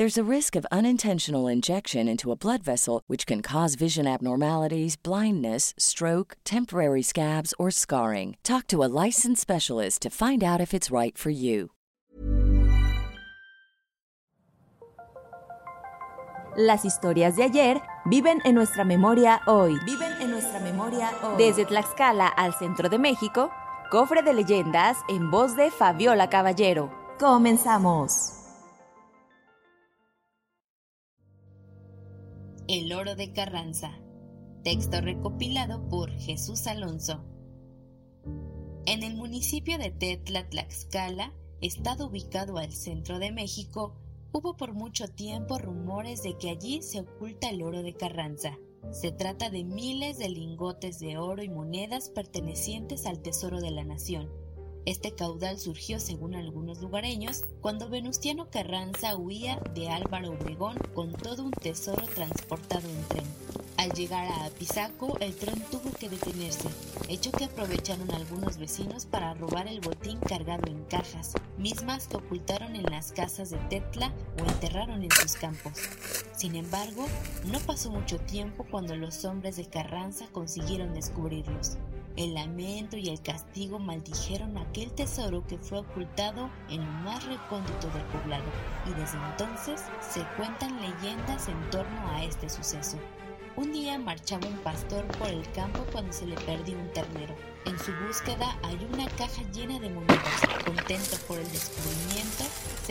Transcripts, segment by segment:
There's a risk of unintentional injection into a blood vessel, which can cause vision abnormalities, blindness, stroke, temporary scabs, or scarring. Talk to a licensed specialist to find out if it's right for you. Las historias de ayer viven en nuestra memoria hoy. Viven en nuestra memoria hoy. Desde Tlaxcala al centro de México, cofre de leyendas en voz de Fabiola Caballero. Comenzamos. El oro de Carranza. Texto recopilado por Jesús Alonso. En el municipio de Tetla, Tlaxcala, estado ubicado al centro de México, hubo por mucho tiempo rumores de que allí se oculta el oro de Carranza. Se trata de miles de lingotes de oro y monedas pertenecientes al tesoro de la nación. Este caudal surgió, según algunos lugareños, cuando Venustiano Carranza huía de Álvaro Obregón con todo un tesoro transportado en tren. Al llegar a Apizaco, el tren tuvo que detenerse, hecho que aprovecharon algunos vecinos para robar el botín cargado en cajas, mismas que ocultaron en las casas de Tetla o enterraron en sus campos. Sin embargo, no pasó mucho tiempo cuando los hombres de Carranza consiguieron descubrirlos. El lamento y el castigo maldijeron aquel tesoro que fue ocultado en lo más recóndito del poblado, y desde entonces se cuentan leyendas en torno a este suceso. Un día marchaba un pastor por el campo cuando se le perdió un ternero. En su búsqueda halló una caja llena de monedas. Contento por el descubrimiento,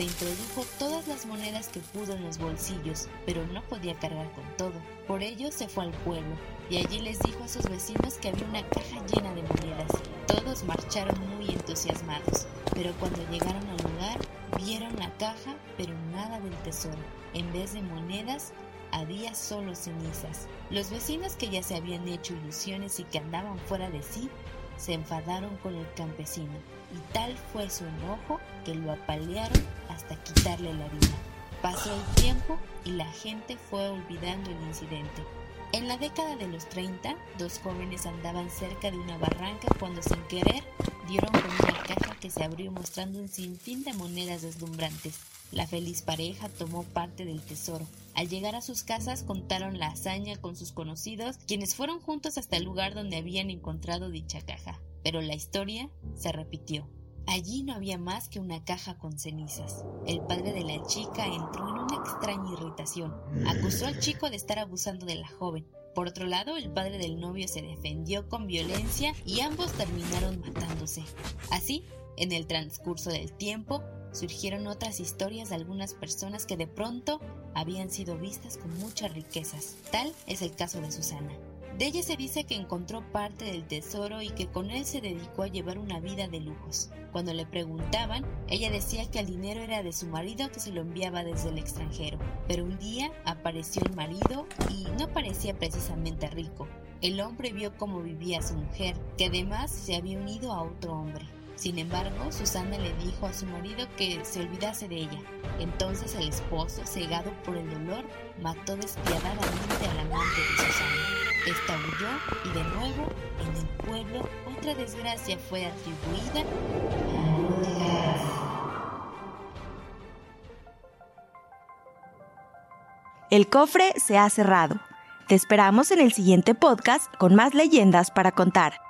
se introdujo todas las monedas que pudo en los bolsillos, pero no podía cargar con todo. Por ello se fue al pueblo y allí les dijo a sus vecinos que había una caja llena de monedas. Todos marcharon muy entusiasmados, pero cuando llegaron al lugar vieron la caja, pero nada del tesoro. En vez de monedas, había solo cenizas. Los vecinos que ya se habían hecho ilusiones y que andaban fuera de sí, se enfadaron con el campesino, y tal fue su enojo que lo apalearon hasta quitarle la vida. Pasó el tiempo y la gente fue olvidando el incidente. En la década de los 30, dos jóvenes andaban cerca de una barranca cuando sin querer dieron con una caja que se abrió mostrando un sinfín de monedas deslumbrantes. La feliz pareja tomó parte del tesoro. Al llegar a sus casas contaron la hazaña con sus conocidos, quienes fueron juntos hasta el lugar donde habían encontrado dicha caja. Pero la historia se repitió. Allí no había más que una caja con cenizas. El padre de la chica entró en una extraña irritación. Acusó al chico de estar abusando de la joven. Por otro lado, el padre del novio se defendió con violencia y ambos terminaron matándose. Así, en el transcurso del tiempo, surgieron otras historias de algunas personas que de pronto habían sido vistas con muchas riquezas. Tal es el caso de Susana. De ella se dice que encontró parte del tesoro y que con él se dedicó a llevar una vida de lujos. Cuando le preguntaban, ella decía que el dinero era de su marido que se lo enviaba desde el extranjero. Pero un día apareció el marido y no parecía precisamente rico. El hombre vio cómo vivía su mujer, que además se había unido a otro hombre. Sin embargo, Susana le dijo a su marido que se olvidase de ella. Entonces el esposo, cegado por el dolor, mató despiadadamente al amante de Susana. Esta huyó y de nuevo, en el pueblo, otra desgracia fue atribuida El cofre se ha cerrado. Te esperamos en el siguiente podcast con más leyendas para contar.